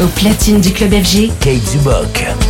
Au platine du club FG, Kate Dubok.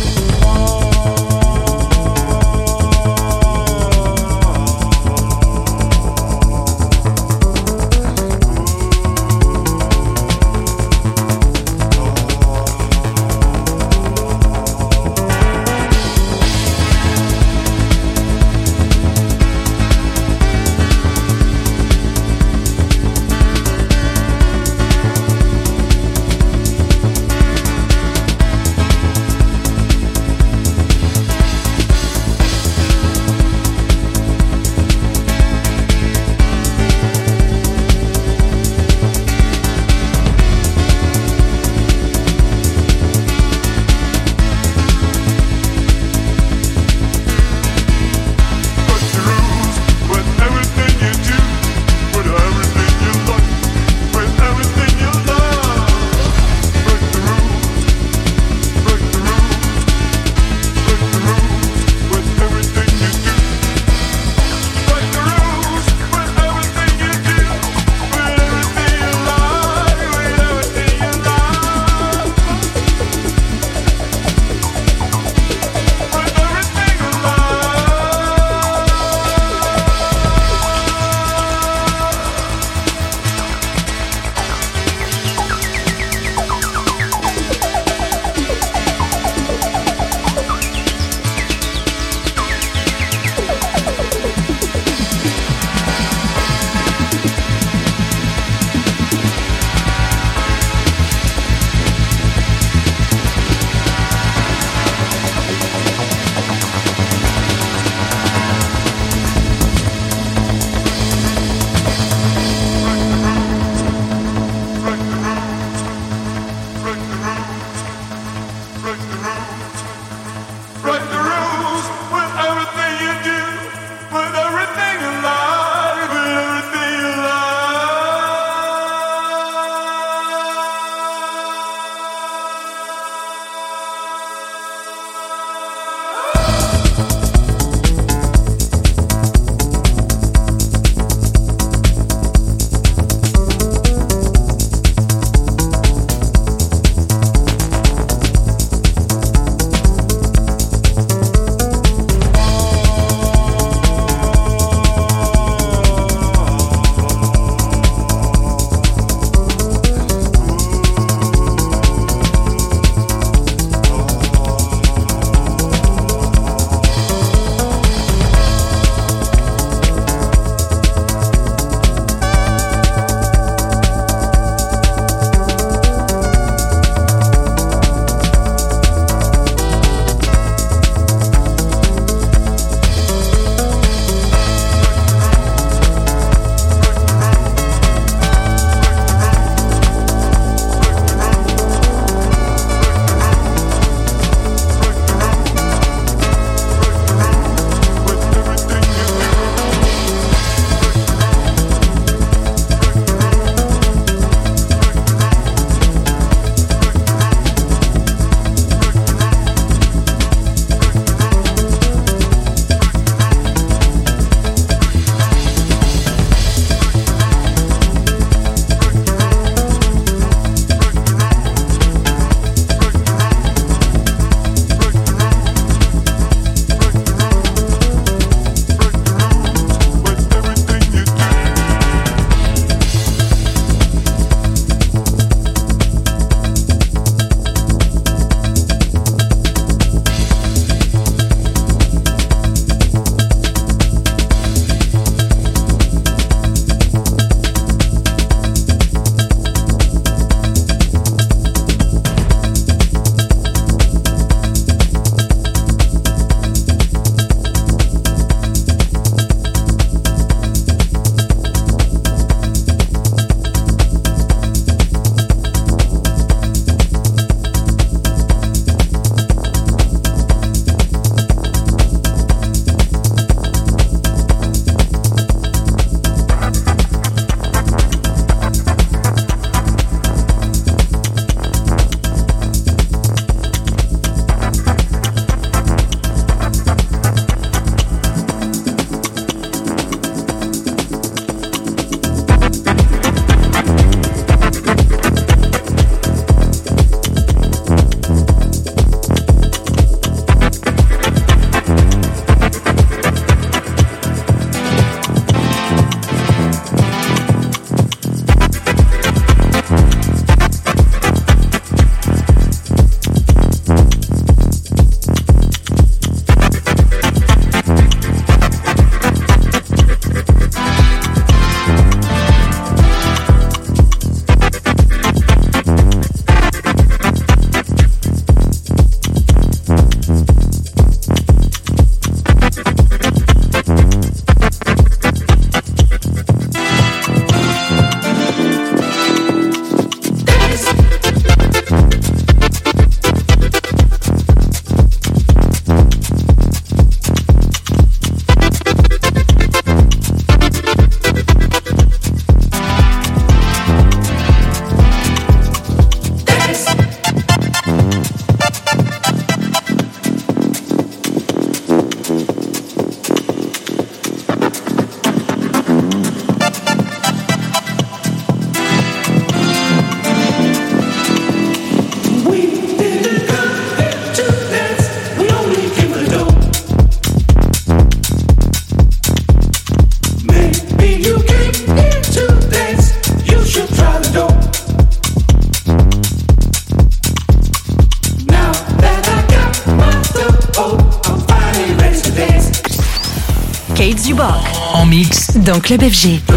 Club FG.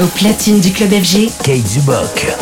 Au platine du club FG, Kate Zubok.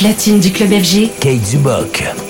Platine du club FG, Kate Zubok.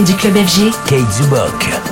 Du club FG. Kate Zubok.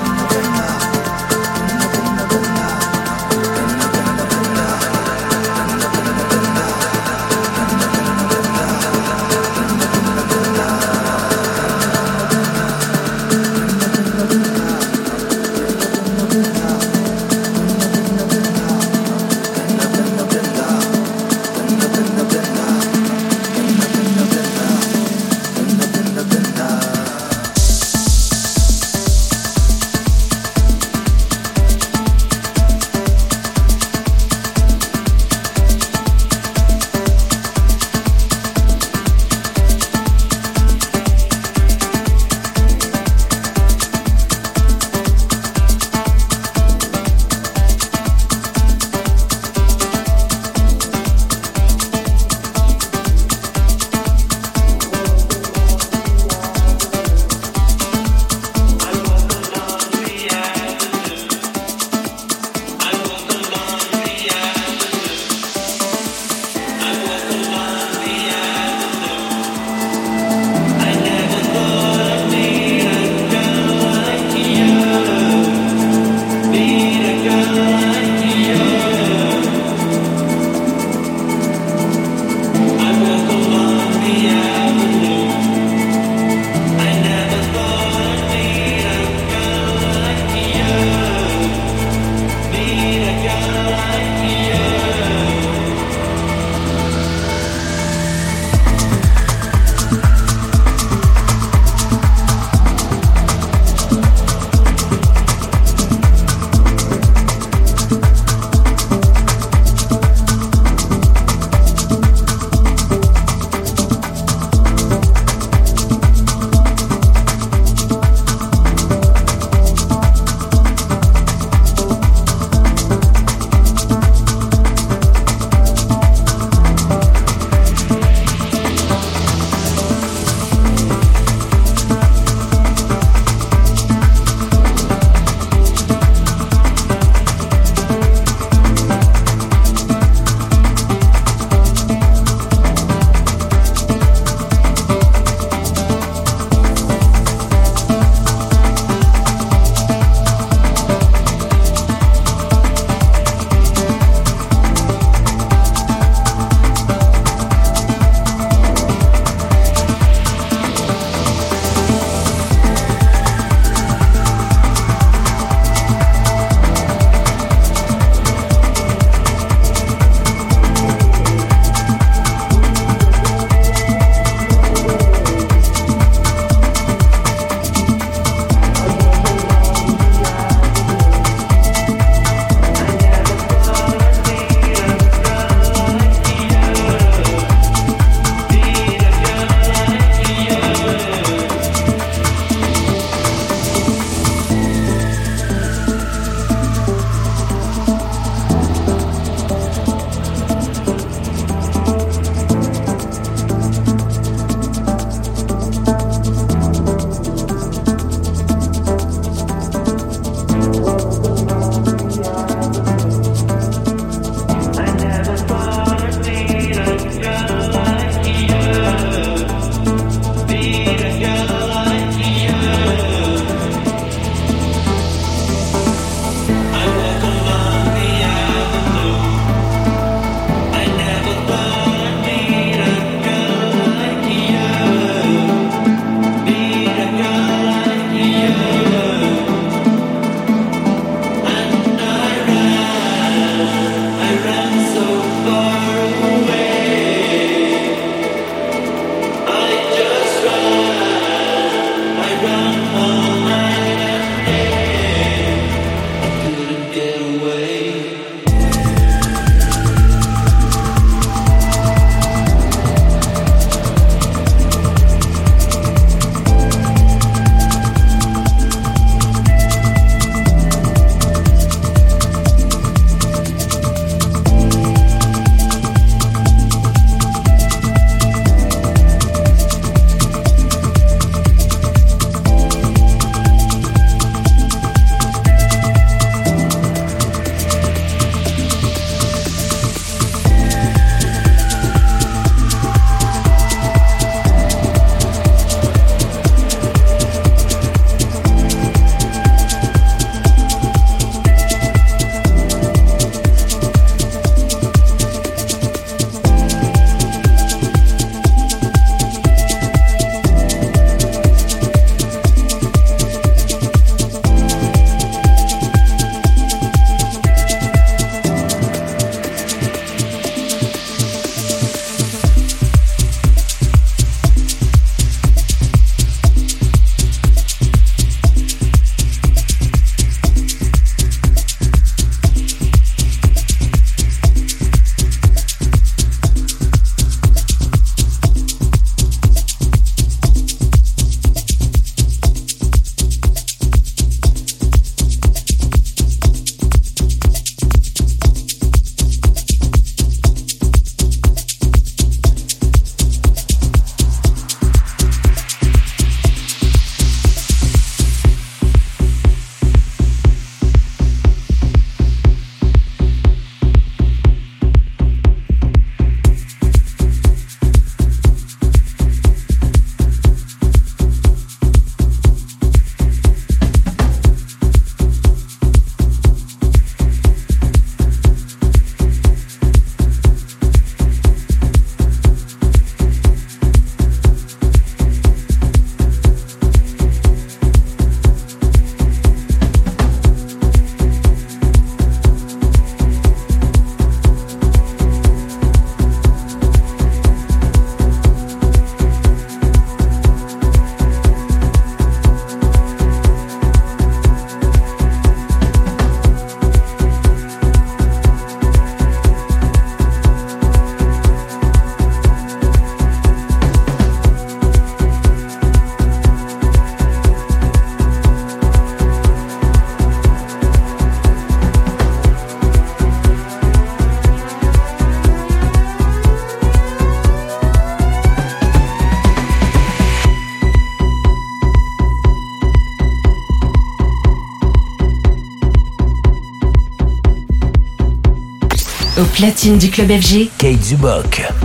Platine du club FG, Kate Zubok.